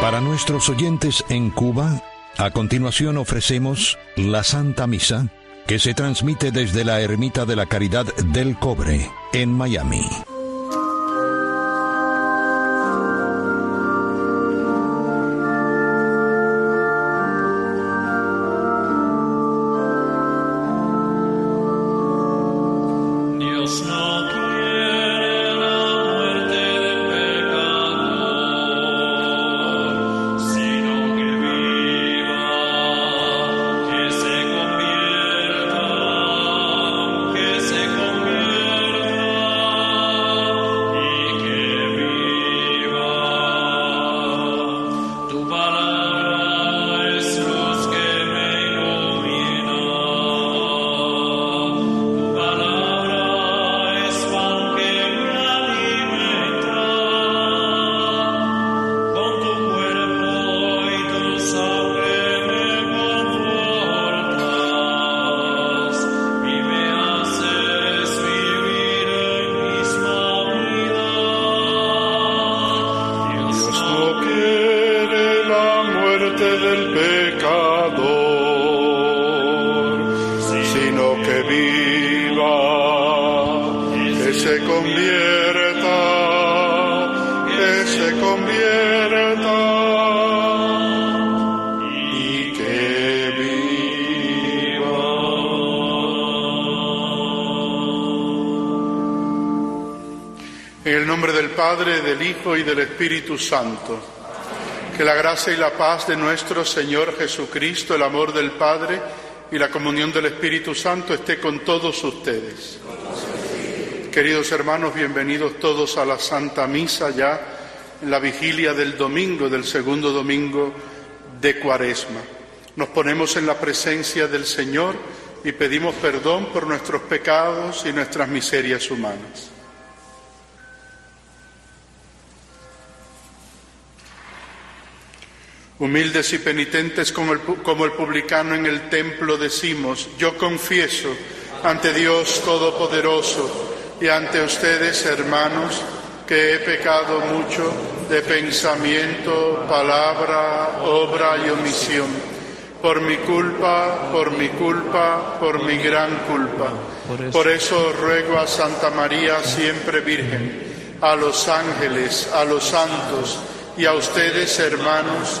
Para nuestros oyentes en Cuba, a continuación ofrecemos la Santa Misa, que se transmite desde la Ermita de la Caridad del Cobre, en Miami. Padre, del Hijo y del Espíritu Santo. Que la gracia y la paz de nuestro Señor Jesucristo, el amor del Padre y la comunión del Espíritu Santo esté con todos ustedes. Queridos hermanos, bienvenidos todos a la Santa Misa ya en la vigilia del domingo, del segundo domingo de Cuaresma. Nos ponemos en la presencia del Señor y pedimos perdón por nuestros pecados y nuestras miserias humanas. Humildes y penitentes como el, como el publicano en el templo decimos, yo confieso ante Dios Todopoderoso y ante ustedes, hermanos, que he pecado mucho de pensamiento, palabra, obra y omisión, por mi culpa, por mi culpa, por mi gran culpa. Por eso ruego a Santa María, siempre Virgen, a los ángeles, a los santos y a ustedes, hermanos,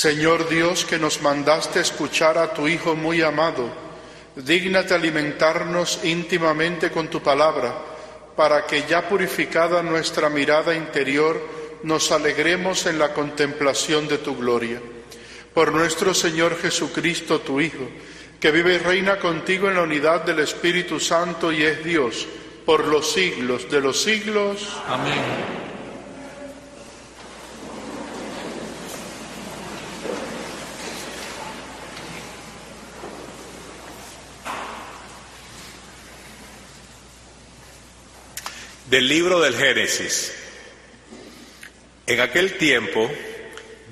Señor Dios, que nos mandaste escuchar a tu Hijo muy amado, dígnate alimentarnos íntimamente con tu palabra, para que ya purificada nuestra mirada interior, nos alegremos en la contemplación de tu gloria. Por nuestro Señor Jesucristo, tu Hijo, que vive y reina contigo en la unidad del Espíritu Santo y es Dios, por los siglos de los siglos. Amén. Del libro del Génesis. En aquel tiempo,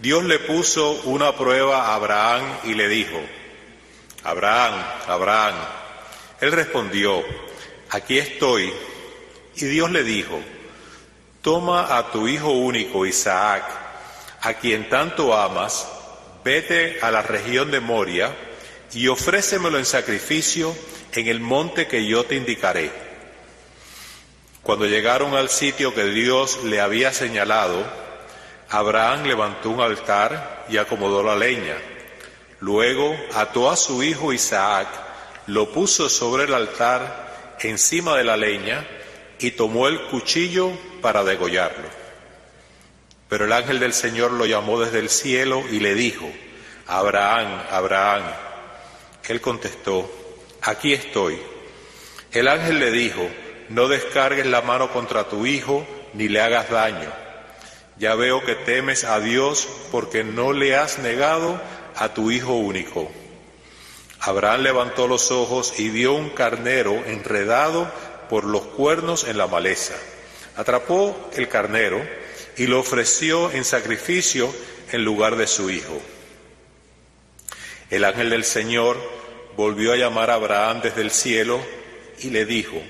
Dios le puso una prueba a Abraham y le dijo, Abraham, Abraham. Él respondió, aquí estoy. Y Dios le dijo, toma a tu hijo único, Isaac, a quien tanto amas, vete a la región de Moria y ofrécemelo en sacrificio en el monte que yo te indicaré. Cuando llegaron al sitio que Dios le había señalado, Abraham levantó un altar y acomodó la leña. Luego ató a su hijo Isaac, lo puso sobre el altar encima de la leña y tomó el cuchillo para degollarlo. Pero el ángel del Señor lo llamó desde el cielo y le dijo, Abraham, Abraham. Él contestó, aquí estoy. El ángel le dijo, no descargues la mano contra tu hijo ni le hagas daño. Ya veo que temes a Dios porque no le has negado a tu hijo único. Abraham levantó los ojos y vio un carnero enredado por los cuernos en la maleza. Atrapó el carnero y lo ofreció en sacrificio en lugar de su hijo. El ángel del Señor volvió a llamar a Abraham desde el cielo y le dijo,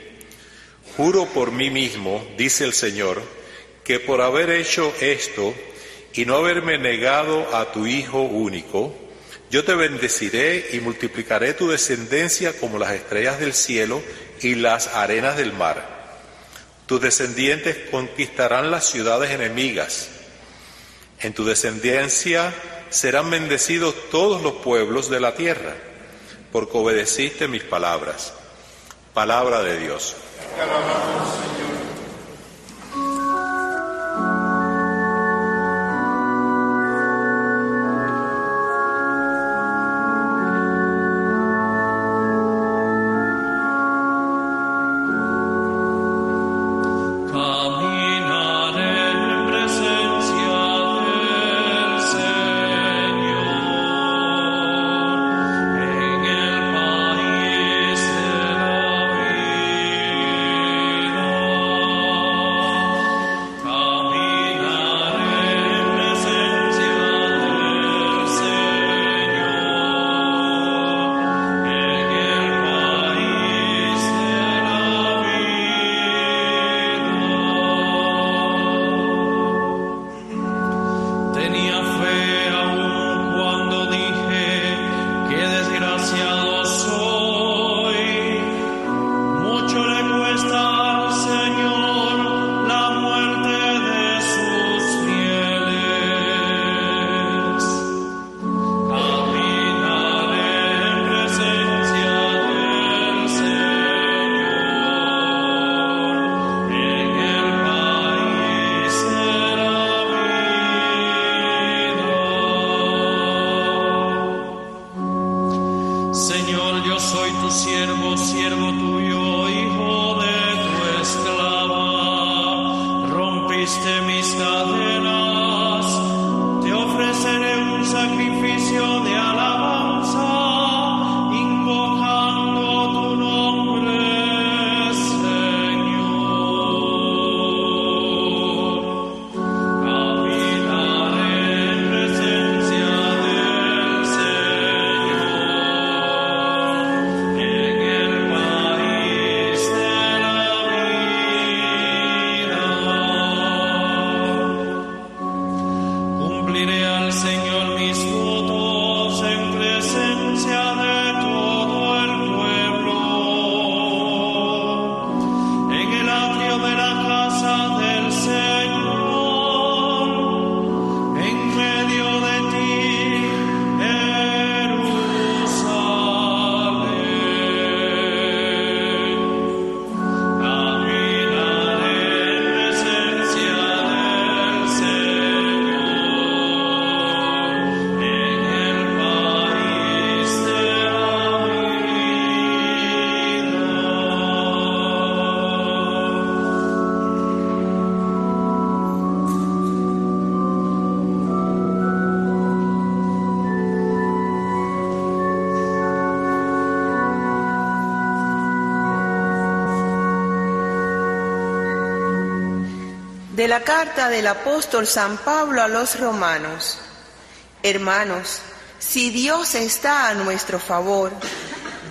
Juro por mí mismo, dice el Señor, que por haber hecho esto y no haberme negado a tu Hijo único, yo te bendeciré y multiplicaré tu descendencia como las estrellas del cielo y las arenas del mar. Tus descendientes conquistarán las ciudades enemigas. En tu descendencia serán bendecidos todos los pueblos de la tierra, porque obedeciste mis palabras. Palabra de Dios. De carta del apóstol San Pablo a los romanos. Hermanos, si Dios está a nuestro favor,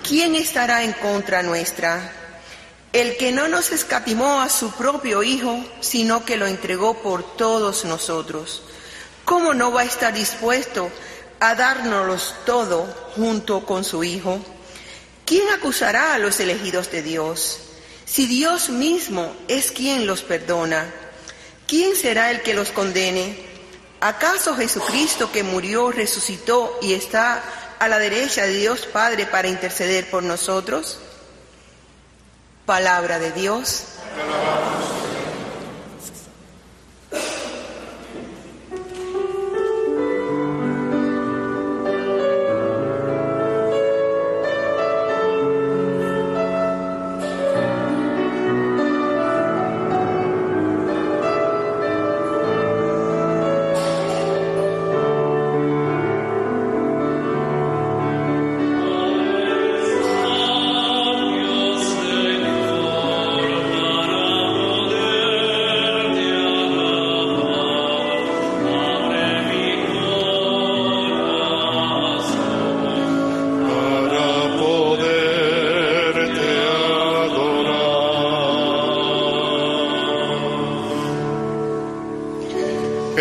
¿quién estará en contra nuestra? El que no nos escatimó a su propio Hijo, sino que lo entregó por todos nosotros. ¿Cómo no va a estar dispuesto a dárnoslos todo junto con su Hijo? ¿Quién acusará a los elegidos de Dios? Si Dios mismo es quien los perdona. ¿Quién será el que los condene? ¿Acaso Jesucristo que murió, resucitó y está a la derecha de Dios Padre para interceder por nosotros? Palabra de Dios.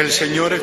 El Señor es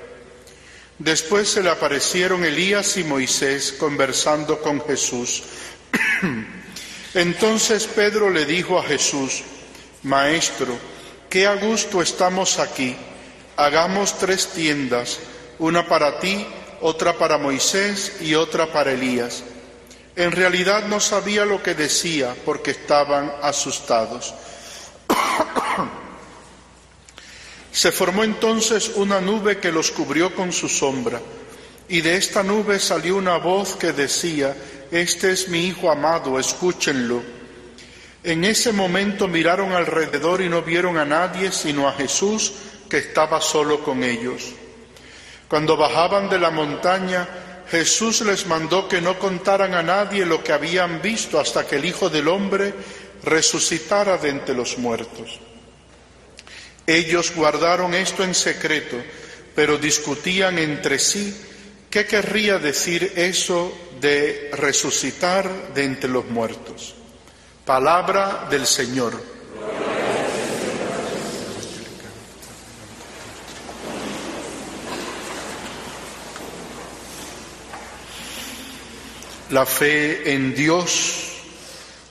Después se le aparecieron Elías y Moisés conversando con Jesús. Entonces Pedro le dijo a Jesús, Maestro, qué a gusto estamos aquí. Hagamos tres tiendas, una para ti, otra para Moisés y otra para Elías. En realidad no sabía lo que decía porque estaban asustados. Se formó entonces una nube que los cubrió con su sombra, y de esta nube salió una voz que decía, Este es mi Hijo amado, escúchenlo. En ese momento miraron alrededor y no vieron a nadie sino a Jesús que estaba solo con ellos. Cuando bajaban de la montaña, Jesús les mandó que no contaran a nadie lo que habían visto hasta que el Hijo del Hombre resucitara de entre los muertos. Ellos guardaron esto en secreto, pero discutían entre sí qué querría decir eso de resucitar de entre los muertos. Palabra del Señor. La fe en Dios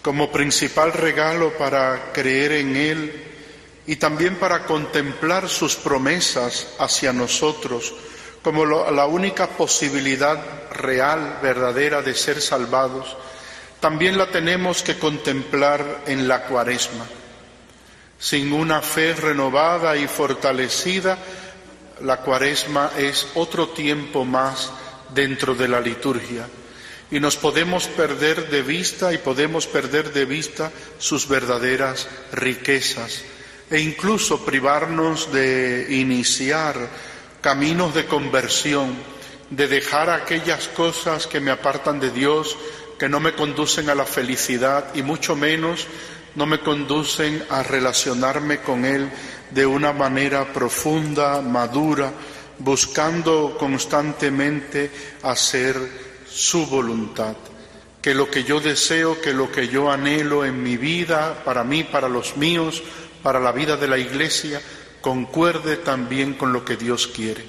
como principal regalo para creer en Él y también para contemplar sus promesas hacia nosotros como la única posibilidad real, verdadera de ser salvados, también la tenemos que contemplar en la cuaresma. Sin una fe renovada y fortalecida, la cuaresma es otro tiempo más dentro de la liturgia y nos podemos perder de vista y podemos perder de vista sus verdaderas riquezas e incluso privarnos de iniciar caminos de conversión, de dejar aquellas cosas que me apartan de Dios, que no me conducen a la felicidad y mucho menos no me conducen a relacionarme con Él de una manera profunda, madura, buscando constantemente hacer su voluntad. Que lo que yo deseo, que lo que yo anhelo en mi vida, para mí, para los míos, para la vida de la Iglesia, concuerde también con lo que Dios quiere.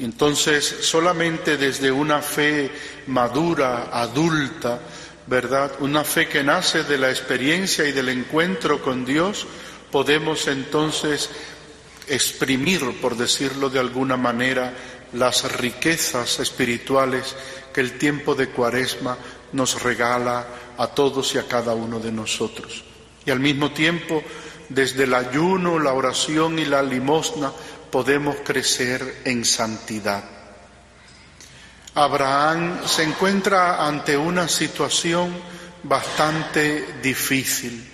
Entonces, solamente desde una fe madura, adulta, ¿verdad? Una fe que nace de la experiencia y del encuentro con Dios, podemos entonces exprimir, por decirlo de alguna manera, las riquezas espirituales que el tiempo de Cuaresma nos regala a todos y a cada uno de nosotros. Y al mismo tiempo, desde el ayuno, la oración y la limosna, podemos crecer en santidad. Abraham se encuentra ante una situación bastante difícil,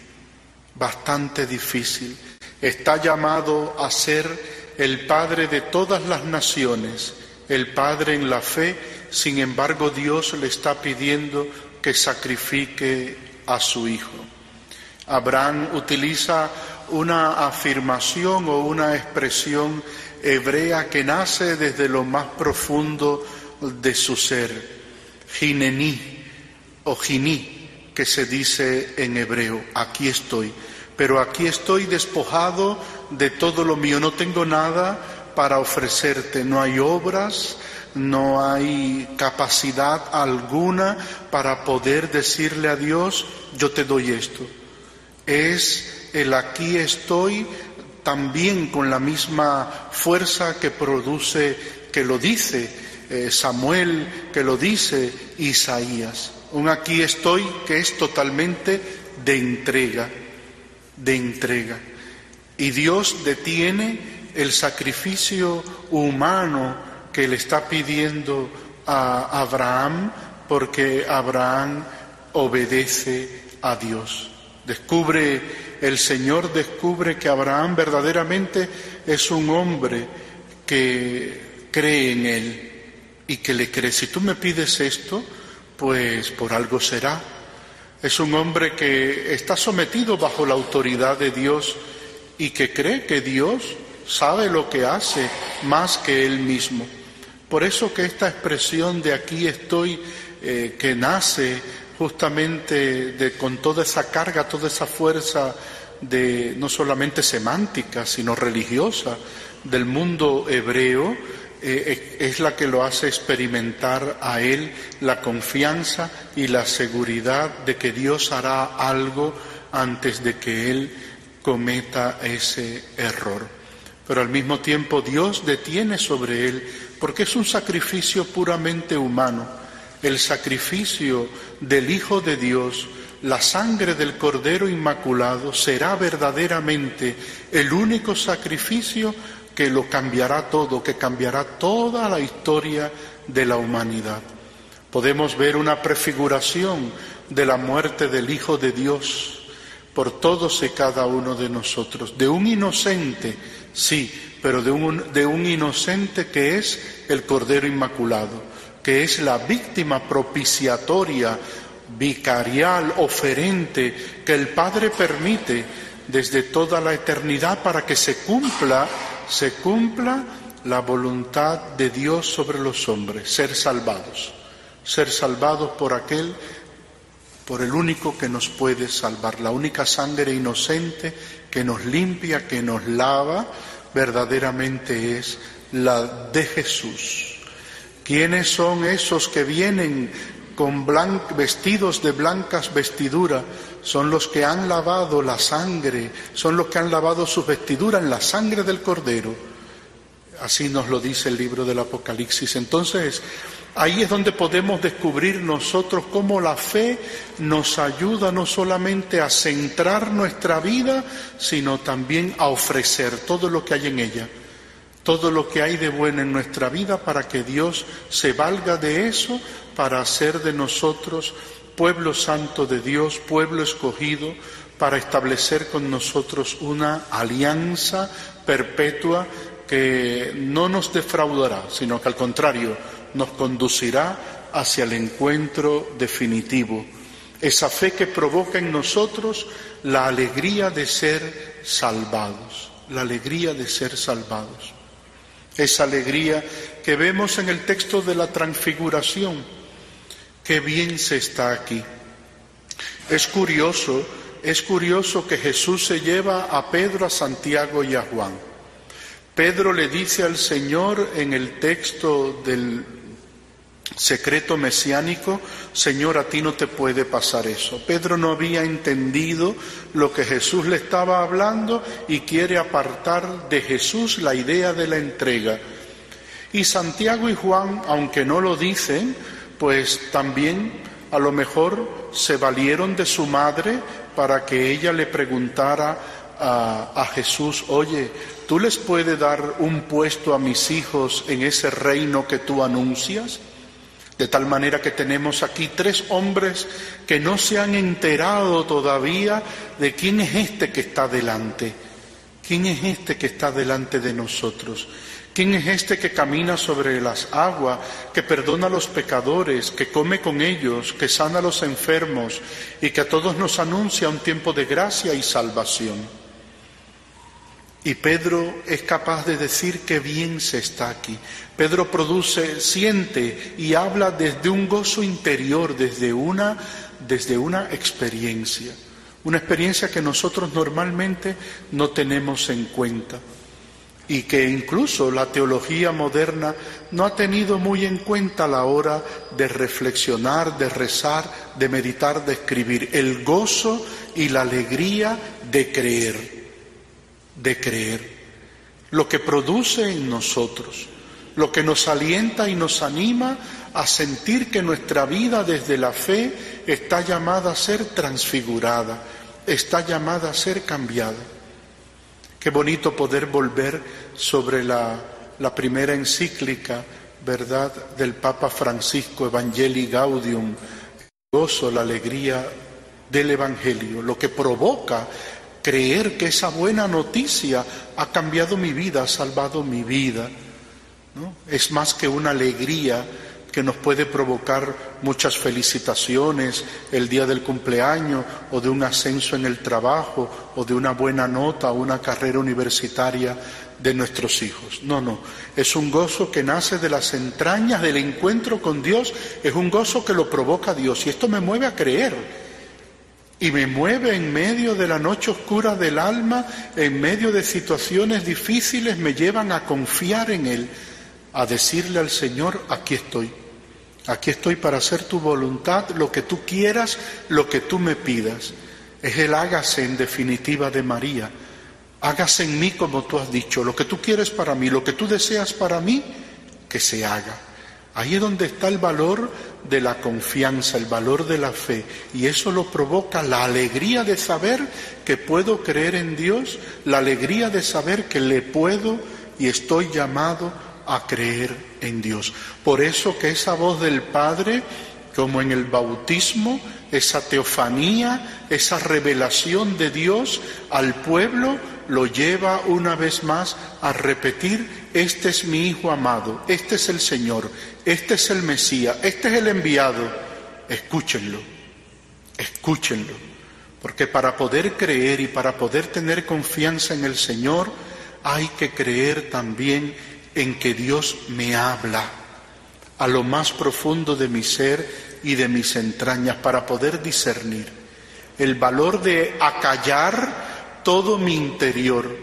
bastante difícil. Está llamado a ser el padre de todas las naciones, el padre en la fe, sin embargo Dios le está pidiendo que sacrifique a su hijo. Abraham utiliza una afirmación o una expresión hebrea que nace desde lo más profundo de su ser, ginení o giní, que se dice en hebreo, aquí estoy, pero aquí estoy despojado de todo lo mío, no tengo nada para ofrecerte, no hay obras, no hay capacidad alguna para poder decirle a Dios, yo te doy esto. Es el aquí estoy también con la misma fuerza que produce, que lo dice eh, Samuel, que lo dice Isaías. Un aquí estoy que es totalmente de entrega, de entrega. Y Dios detiene el sacrificio humano que le está pidiendo a Abraham porque Abraham obedece a Dios. Descubre, el Señor descubre que Abraham verdaderamente es un hombre que cree en Él y que le cree. Si tú me pides esto, pues por algo será. Es un hombre que está sometido bajo la autoridad de Dios y que cree que Dios sabe lo que hace más que él mismo. Por eso que esta expresión de aquí estoy, eh, que nace justamente de, con toda esa carga, toda esa fuerza de no solamente semántica, sino religiosa del mundo hebreo, eh, es la que lo hace experimentar a él la confianza y la seguridad de que Dios hará algo antes de que él cometa ese error. Pero al mismo tiempo Dios detiene sobre él, porque es un sacrificio puramente humano, el sacrificio del Hijo de Dios, la sangre del Cordero Inmaculado será verdaderamente el único sacrificio que lo cambiará todo, que cambiará toda la historia de la humanidad. Podemos ver una prefiguración de la muerte del Hijo de Dios por todos y cada uno de nosotros, de un inocente, sí, pero de un, inocente que es el Cordero Inmaculado, que es la víctima propiciatoria, vicarial, oferente, que el Padre permite desde toda la eternidad para que se cumpla, se cumpla la voluntad de Dios sobre los hombres, ser salvados, ser salvados por aquel por el único que nos puede salvar, la única sangre inocente que nos limpia, que nos lava, verdaderamente es la de Jesús. ¿Quiénes son esos que vienen con vestidos de blancas vestiduras? Son los que han lavado la sangre, son los que han lavado sus vestiduras en la sangre del Cordero. Así nos lo dice el libro del Apocalipsis. Entonces, Ahí es donde podemos descubrir nosotros cómo la fe nos ayuda no solamente a centrar nuestra vida, sino también a ofrecer todo lo que hay en ella, todo lo que hay de bueno en nuestra vida para que Dios se valga de eso para hacer de nosotros pueblo santo de Dios, pueblo escogido, para establecer con nosotros una alianza perpetua que no nos defraudará, sino que al contrario, nos conducirá hacia el encuentro definitivo, esa fe que provoca en nosotros la alegría de ser salvados, la alegría de ser salvados, esa alegría que vemos en el texto de la transfiguración, qué bien se está aquí. Es curioso, es curioso que Jesús se lleva a Pedro, a Santiago y a Juan. Pedro le dice al Señor en el texto del secreto mesiánico, Señor, a ti no te puede pasar eso. Pedro no había entendido lo que Jesús le estaba hablando y quiere apartar de Jesús la idea de la entrega. Y Santiago y Juan, aunque no lo dicen, pues también a lo mejor se valieron de su madre para que ella le preguntara a, a Jesús, oye, ¿tú les puedes dar un puesto a mis hijos en ese reino que tú anuncias? De tal manera que tenemos aquí tres hombres que no se han enterado todavía de quién es este que está delante. ¿Quién es este que está delante de nosotros? ¿Quién es este que camina sobre las aguas, que perdona a los pecadores, que come con ellos, que sana a los enfermos y que a todos nos anuncia un tiempo de gracia y salvación? Y Pedro es capaz de decir que bien se está aquí. Pedro produce, siente y habla desde un gozo interior, desde una, desde una experiencia, una experiencia que nosotros normalmente no tenemos en cuenta. Y que incluso la teología moderna no ha tenido muy en cuenta a la hora de reflexionar, de rezar, de meditar, de escribir, el gozo y la alegría de creer de creer, lo que produce en nosotros, lo que nos alienta y nos anima a sentir que nuestra vida desde la fe está llamada a ser transfigurada, está llamada a ser cambiada. Qué bonito poder volver sobre la, primera encíclica, ¿verdad?, del Papa Francisco, Evangelii Gaudium, el gozo, la alegría del Evangelio, lo que provoca creer que esa buena noticia ha cambiado mi vida, ha salvado mi vida. ¿no? Es más que una alegría que nos puede provocar muchas felicitaciones el día del cumpleaños o de un ascenso en el trabajo o de una buena nota o una carrera universitaria de nuestros hijos. No, no, es un gozo que nace de las entrañas del encuentro con Dios, es un gozo que lo provoca Dios y esto me mueve a creer y me mueve en medio de la noche oscura del alma, en medio de situaciones difíciles, me llevan a confiar en Él, a decirle al Señor, aquí estoy, aquí estoy para hacer tu voluntad, lo que tú quieras, lo que tú me pidas. Es el hágase en definitiva de María. Hágase en mí como tú has dicho, lo que tú quieres para mí, lo que tú deseas para mí, que se haga. Ahí es donde está el valor de la confianza, el valor de la fe. Y eso lo provoca la alegría de saber que puedo creer en Dios, la alegría de saber que le puedo y estoy llamado a creer en Dios. Por eso que esa voz del Padre, como en el bautismo, esa teofanía, esa revelación de Dios al pueblo, lo lleva una vez más a repetir, este es mi Hijo amado, este es el Señor, este es el Mesías, este es el enviado. Escúchenlo, escúchenlo, porque para poder creer y para poder tener confianza en el Señor, hay que creer también en que Dios me habla a lo más profundo de mi ser y de mis entrañas para poder discernir el valor de acallar todo mi interior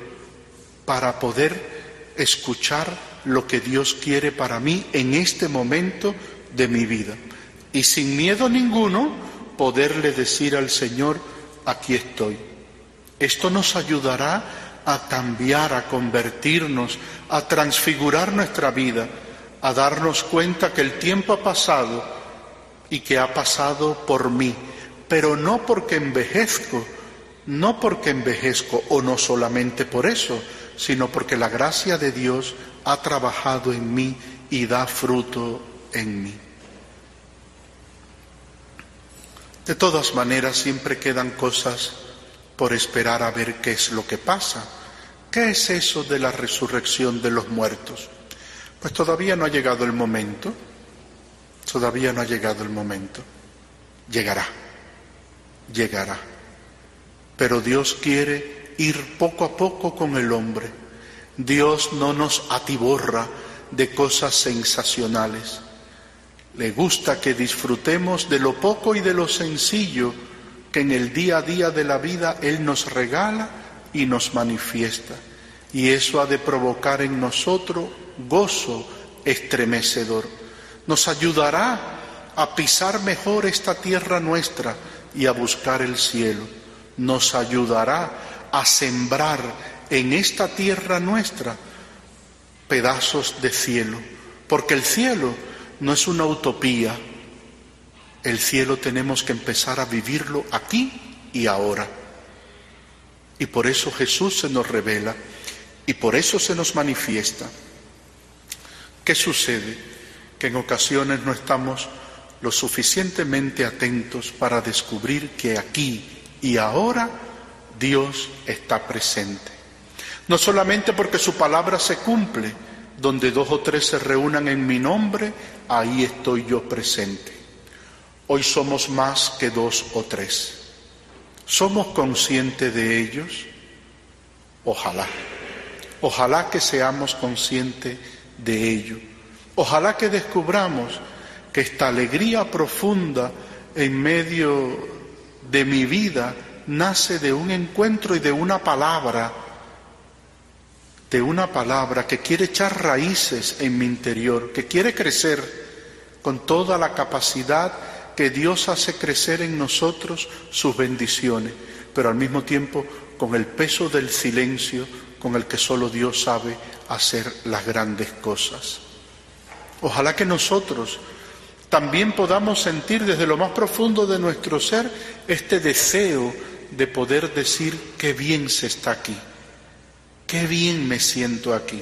para poder escuchar lo que Dios quiere para mí en este momento de mi vida. Y sin miedo ninguno, poderle decir al Señor, aquí estoy. Esto nos ayudará a cambiar, a convertirnos, a transfigurar nuestra vida, a darnos cuenta que el tiempo ha pasado y que ha pasado por mí, pero no porque envejezco, no porque envejezco o no solamente por eso, sino porque la gracia de Dios ha trabajado en mí y da fruto en mí. De todas maneras, siempre quedan cosas por esperar a ver qué es lo que pasa. ¿Qué es eso de la resurrección de los muertos? Pues todavía no ha llegado el momento, todavía no ha llegado el momento. Llegará, llegará. Pero Dios quiere ir poco a poco con el hombre Dios no nos atiborra de cosas sensacionales. Le gusta que disfrutemos de lo poco y de lo sencillo que en el día a día de la vida Él nos regala y nos manifiesta. Y eso ha de provocar en nosotros gozo estremecedor. Nos ayudará a pisar mejor esta tierra nuestra y a buscar el cielo. Nos ayudará a sembrar en esta tierra nuestra pedazos de cielo, porque el cielo no es una utopía, el cielo tenemos que empezar a vivirlo aquí y ahora. Y por eso Jesús se nos revela y por eso se nos manifiesta. ¿Qué sucede? que en ocasiones no estamos lo suficientemente atentos para descubrir que aquí y ahora Dios está presente. No solamente porque su palabra se cumple, donde dos o tres se reúnan en mi nombre, ahí estoy yo presente. Hoy somos más que dos o tres. ¿Somos conscientes de ellos? Ojalá. Ojalá que seamos conscientes de ello. Ojalá que descubramos que esta alegría profunda en medio de mi vida nace de un encuentro y de una palabra, de una palabra que quiere echar raíces en mi interior, que quiere crecer con toda la capacidad que Dios hace crecer en nosotros sus bendiciones, pero al mismo tiempo con el peso del silencio con el que solo Dios sabe hacer las grandes cosas. Ojalá que nosotros también podamos sentir desde lo más profundo de nuestro ser este deseo de poder decir qué bien se está aquí, qué bien me siento aquí,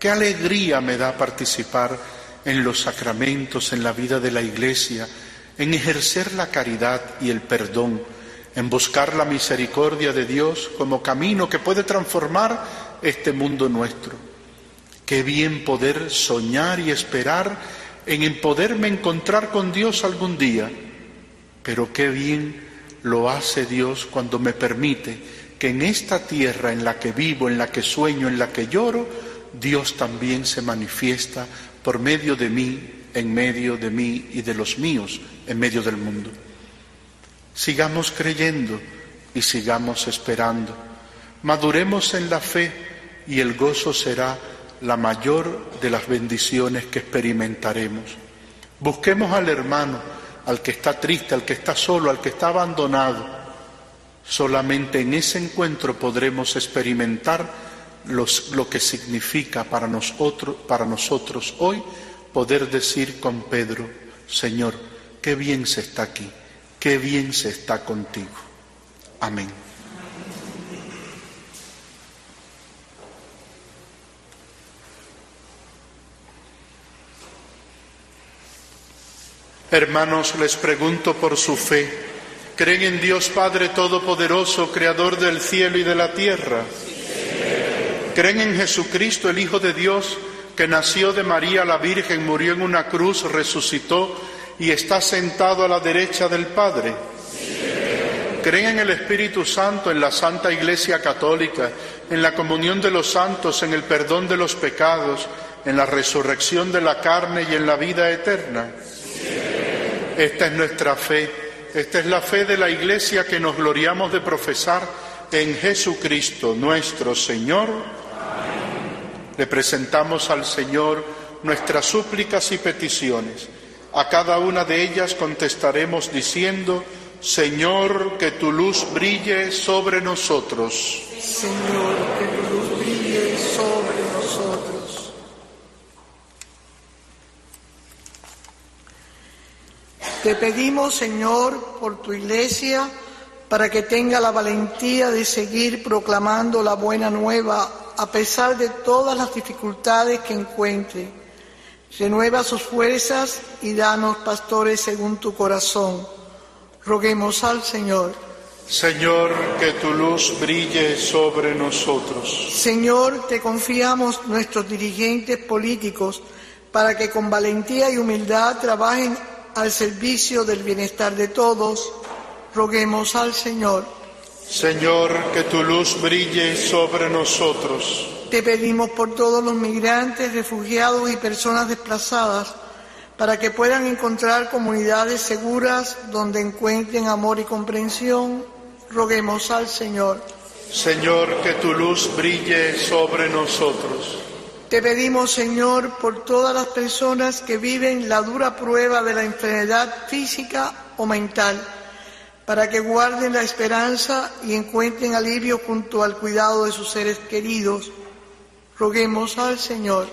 qué alegría me da participar en los sacramentos, en la vida de la iglesia, en ejercer la caridad y el perdón, en buscar la misericordia de Dios como camino que puede transformar este mundo nuestro. Qué bien poder soñar y esperar en poderme encontrar con Dios algún día, pero qué bien lo hace Dios cuando me permite que en esta tierra en la que vivo, en la que sueño, en la que lloro, Dios también se manifiesta por medio de mí, en medio de mí y de los míos, en medio del mundo. Sigamos creyendo y sigamos esperando. Maduremos en la fe y el gozo será la mayor de las bendiciones que experimentaremos. Busquemos al hermano, al que está triste, al que está solo, al que está abandonado. Solamente en ese encuentro podremos experimentar lo que significa para nosotros, para nosotros hoy poder decir con Pedro, Señor, qué bien se está aquí, qué bien se está contigo. Amén. Hermanos, les pregunto por su fe, ¿creen en Dios Padre Todopoderoso, Creador del cielo y de la tierra? ¿Creen en Jesucristo, el Hijo de Dios, que nació de María la Virgen, murió en una cruz, resucitó y está sentado a la derecha del Padre? ¿Creen en el Espíritu Santo, en la Santa Iglesia Católica, en la comunión de los santos, en el perdón de los pecados, en la resurrección de la carne y en la vida eterna? Esta es nuestra fe, esta es la fe de la Iglesia que nos gloriamos de profesar en Jesucristo nuestro Señor. Le presentamos al Señor nuestras súplicas y peticiones. A cada una de ellas contestaremos diciendo, Señor, que tu luz brille sobre nosotros. Señor, que tu luz brille sobre nosotros. Te pedimos, Señor, por tu iglesia, para que tenga la valentía de seguir proclamando la buena nueva a pesar de todas las dificultades que encuentre. Renueva sus fuerzas y danos pastores según tu corazón. Roguemos al Señor. Señor, que tu luz brille sobre nosotros. Señor, te confiamos nuestros dirigentes políticos para que con valentía y humildad trabajen al servicio del bienestar de todos. Roguemos al Señor. Señor, que tu luz brille sobre nosotros. Te pedimos por todos los migrantes, refugiados y personas desplazadas, para que puedan encontrar comunidades seguras donde encuentren amor y comprensión. Roguemos al Señor. Señor, que tu luz brille sobre nosotros. Te pedimos, Señor, por todas las personas que viven la dura prueba de la enfermedad física o mental para que guarden la esperanza y encuentren alivio junto al cuidado de sus seres queridos. Roguemos al Señor.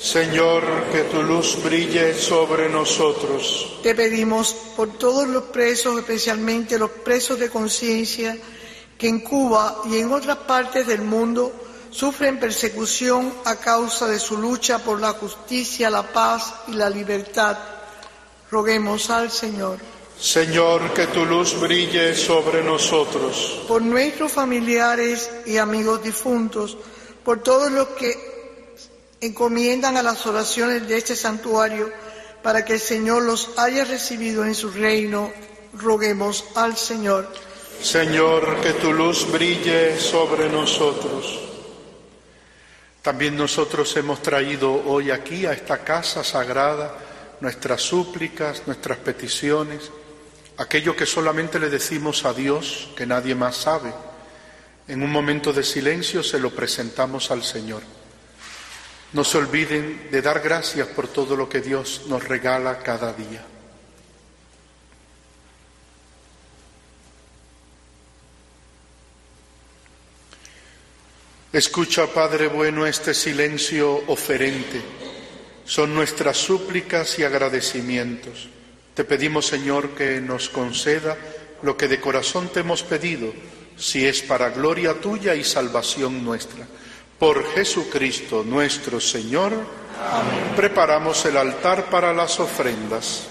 Señor, que tu luz brille sobre nosotros. Te pedimos por todos los presos, especialmente los presos de conciencia, que en Cuba y en otras partes del mundo sufren persecución a causa de su lucha por la justicia, la paz y la libertad. Roguemos al Señor. Señor, que tu luz brille sobre nosotros. Por nuestros familiares y amigos difuntos, por todos los que encomiendan a las oraciones de este santuario, para que el Señor los haya recibido en su reino, roguemos al Señor. Señor, que tu luz brille sobre nosotros. También nosotros hemos traído hoy aquí a esta casa sagrada nuestras súplicas, nuestras peticiones, aquello que solamente le decimos a Dios, que nadie más sabe. En un momento de silencio se lo presentamos al Señor. No se olviden de dar gracias por todo lo que Dios nos regala cada día. Escucha, Padre bueno, este silencio oferente. Son nuestras súplicas y agradecimientos. Te pedimos, Señor, que nos conceda lo que de corazón te hemos pedido, si es para gloria tuya y salvación nuestra. Por Jesucristo nuestro Señor, preparamos el altar para las ofrendas.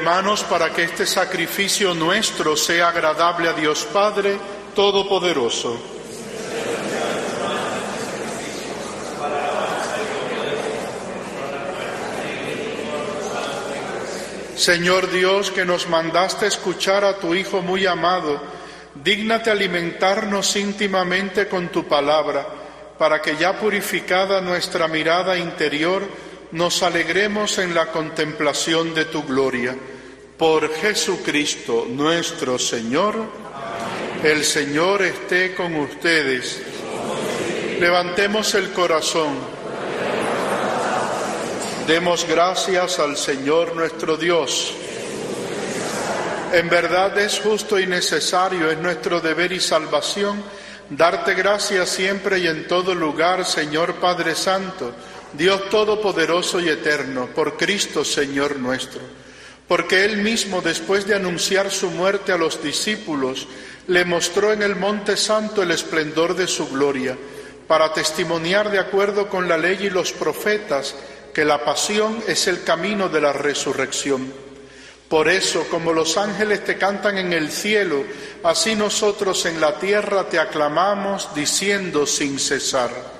Hermanos, para que este sacrificio nuestro sea agradable a Dios Padre Todopoderoso. Señor Dios, que nos mandaste escuchar a tu Hijo muy amado, dígnate alimentarnos íntimamente con tu palabra, para que ya purificada nuestra mirada interior, nos alegremos en la contemplación de tu gloria. Por Jesucristo nuestro Señor, el Señor esté con ustedes. Levantemos el corazón. Demos gracias al Señor nuestro Dios. En verdad es justo y necesario, es nuestro deber y salvación, darte gracias siempre y en todo lugar, Señor Padre Santo, Dios Todopoderoso y Eterno, por Cristo Señor nuestro. Porque Él mismo, después de anunciar su muerte a los discípulos, le mostró en el Monte Santo el esplendor de su gloria, para testimoniar de acuerdo con la ley y los profetas que la pasión es el camino de la resurrección. Por eso, como los ángeles te cantan en el cielo, así nosotros en la tierra te aclamamos diciendo sin cesar.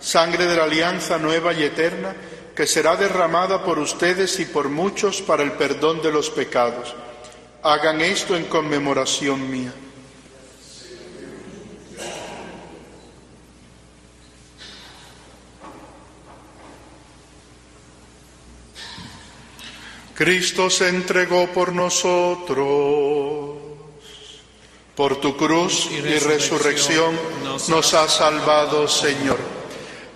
sangre de la alianza nueva y eterna, que será derramada por ustedes y por muchos para el perdón de los pecados. Hagan esto en conmemoración mía. Cristo se entregó por nosotros. Por tu cruz y resurrección nos ha salvado, Señor.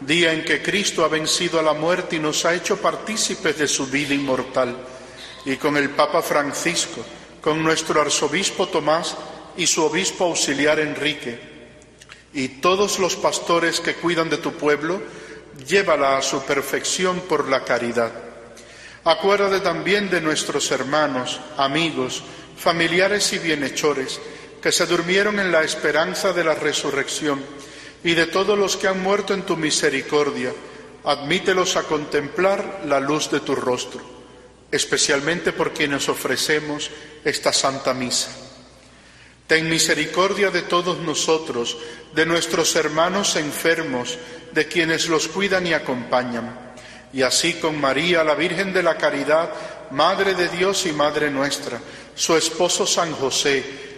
día en que Cristo ha vencido a la muerte y nos ha hecho partícipes de su vida inmortal, y con el Papa Francisco, con nuestro arzobispo Tomás y su obispo auxiliar Enrique, y todos los pastores que cuidan de tu pueblo, llévala a su perfección por la caridad. Acuérdate también de nuestros hermanos, amigos, familiares y bienhechores, que se durmieron en la esperanza de la resurrección y de todos los que han muerto en tu misericordia, admítelos a contemplar la luz de tu rostro, especialmente por quienes ofrecemos esta Santa Misa. Ten misericordia de todos nosotros, de nuestros hermanos enfermos, de quienes los cuidan y acompañan, y así con María, la Virgen de la Caridad, Madre de Dios y Madre nuestra, su esposo San José,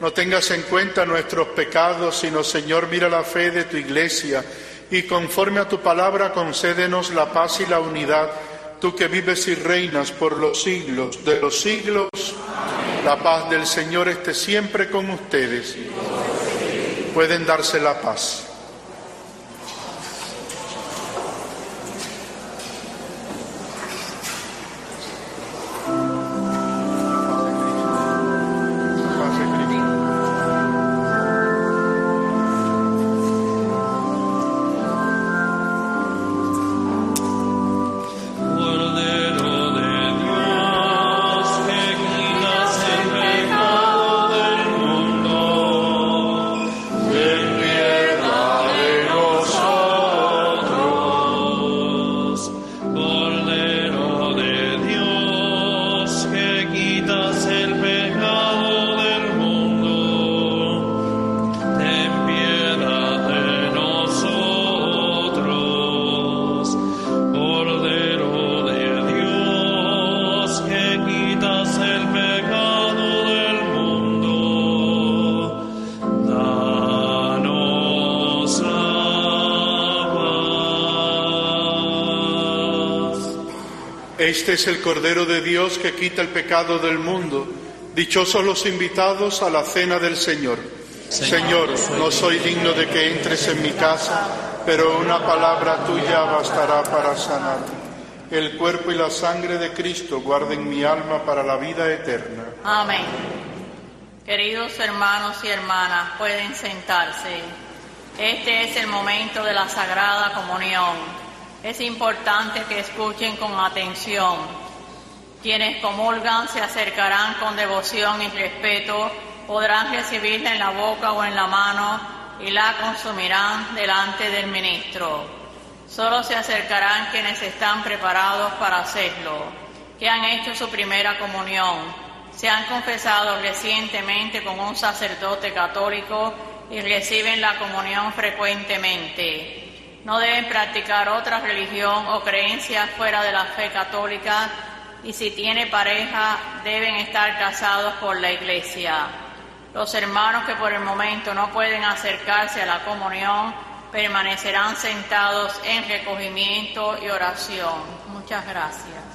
no tengas en cuenta nuestros pecados, sino, Señor, mira la fe de tu iglesia y conforme a tu palabra concédenos la paz y la unidad, tú que vives y reinas por los siglos de los siglos. La paz del Señor esté siempre con ustedes. Pueden darse la paz. Este es el Cordero de Dios que quita el pecado del mundo. Dichosos los invitados a la cena del Señor. Señor, no soy digno de que entres en mi casa, pero una palabra tuya bastará para sanar. El cuerpo y la sangre de Cristo guarden mi alma para la vida eterna. Amén. Queridos hermanos y hermanas, pueden sentarse. Este es el momento de la Sagrada Comunión. Es importante que escuchen con atención. Quienes comulgan se acercarán con devoción y respeto, podrán recibirla en la boca o en la mano y la consumirán delante del ministro. Solo se acercarán quienes están preparados para hacerlo, que han hecho su primera comunión, se han confesado recientemente con un sacerdote católico y reciben la comunión frecuentemente no deben practicar otra religión o creencia fuera de la fe católica y si tiene pareja deben estar casados por la iglesia. Los hermanos que por el momento no pueden acercarse a la comunión permanecerán sentados en recogimiento y oración. Muchas gracias.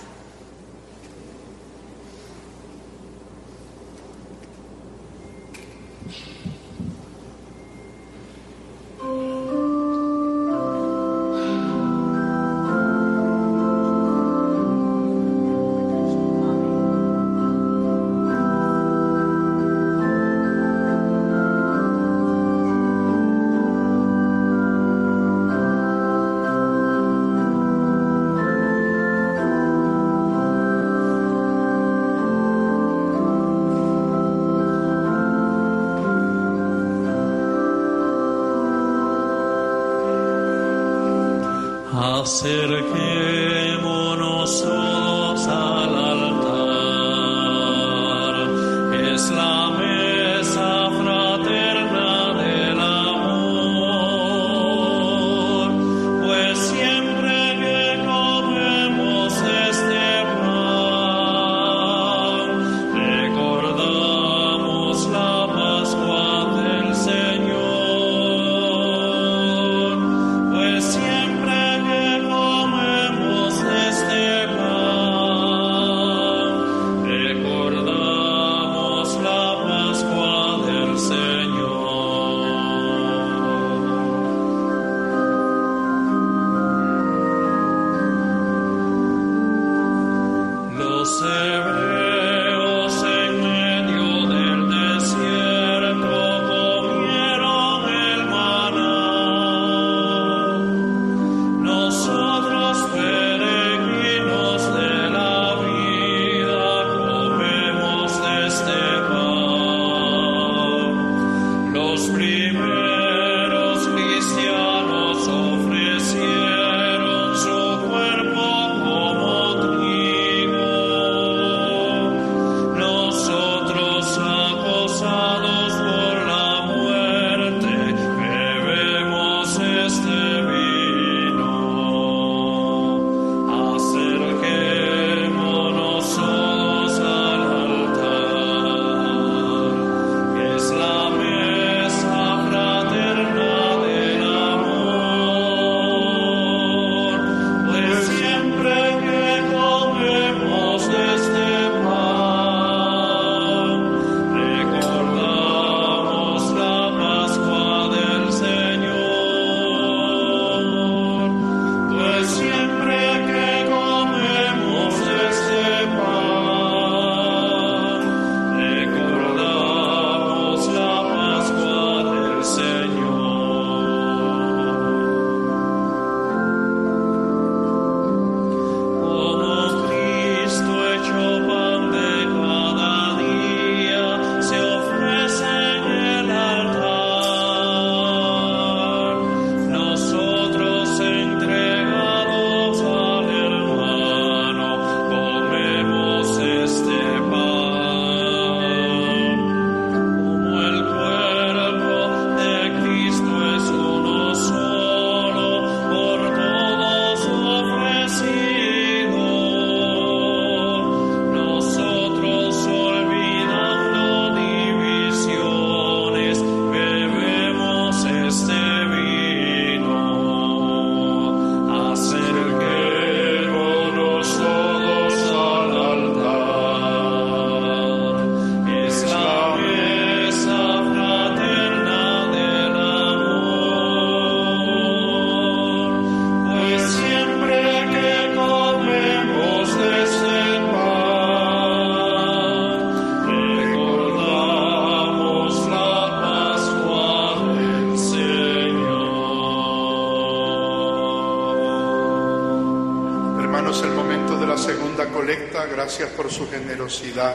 Gracias por su generosidad.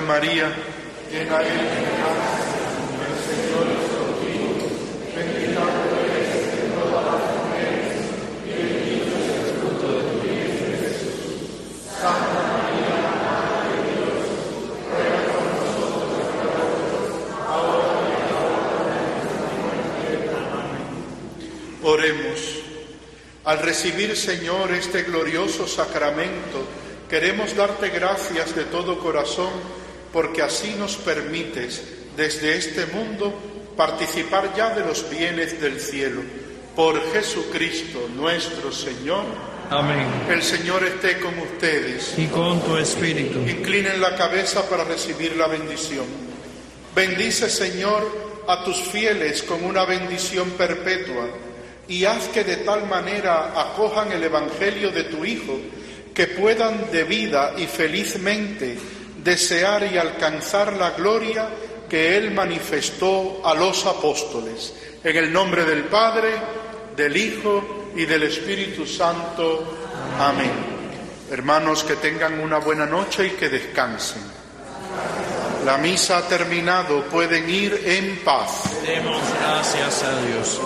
María, llena eres de gracia, el Señor es contigo, bendita tú eres entre todas las mujeres, y bendito es el fruto de tu vientre Jesús. Santa María, Madre de Dios, ruega por nosotros pecadores, ahora y en la hora de nuestra muerte. Amén. Oremos. Al recibir, Señor, este glorioso sacramento, queremos darte gracias de todo corazón porque así nos permites desde este mundo participar ya de los bienes del cielo. Por Jesucristo nuestro Señor. Amén. El Señor esté con ustedes. Y con tu espíritu. Inclinen la cabeza para recibir la bendición. Bendice, Señor, a tus fieles con una bendición perpetua y haz que de tal manera acojan el Evangelio de tu Hijo que puedan de vida y felizmente desear y alcanzar la gloria que Él manifestó a los apóstoles. En el nombre del Padre, del Hijo y del Espíritu Santo. Amén. Hermanos, que tengan una buena noche y que descansen. La misa ha terminado, pueden ir en paz. Demos gracias a Dios.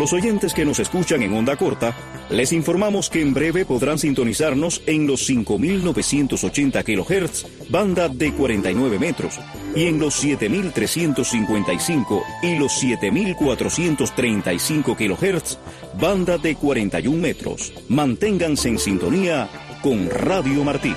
Los oyentes que nos escuchan en onda corta, les informamos que en breve podrán sintonizarnos en los 5.980 kHz, banda de 49 metros, y en los 7.355 y los 7.435 kHz, banda de 41 metros. Manténganse en sintonía con Radio Martín.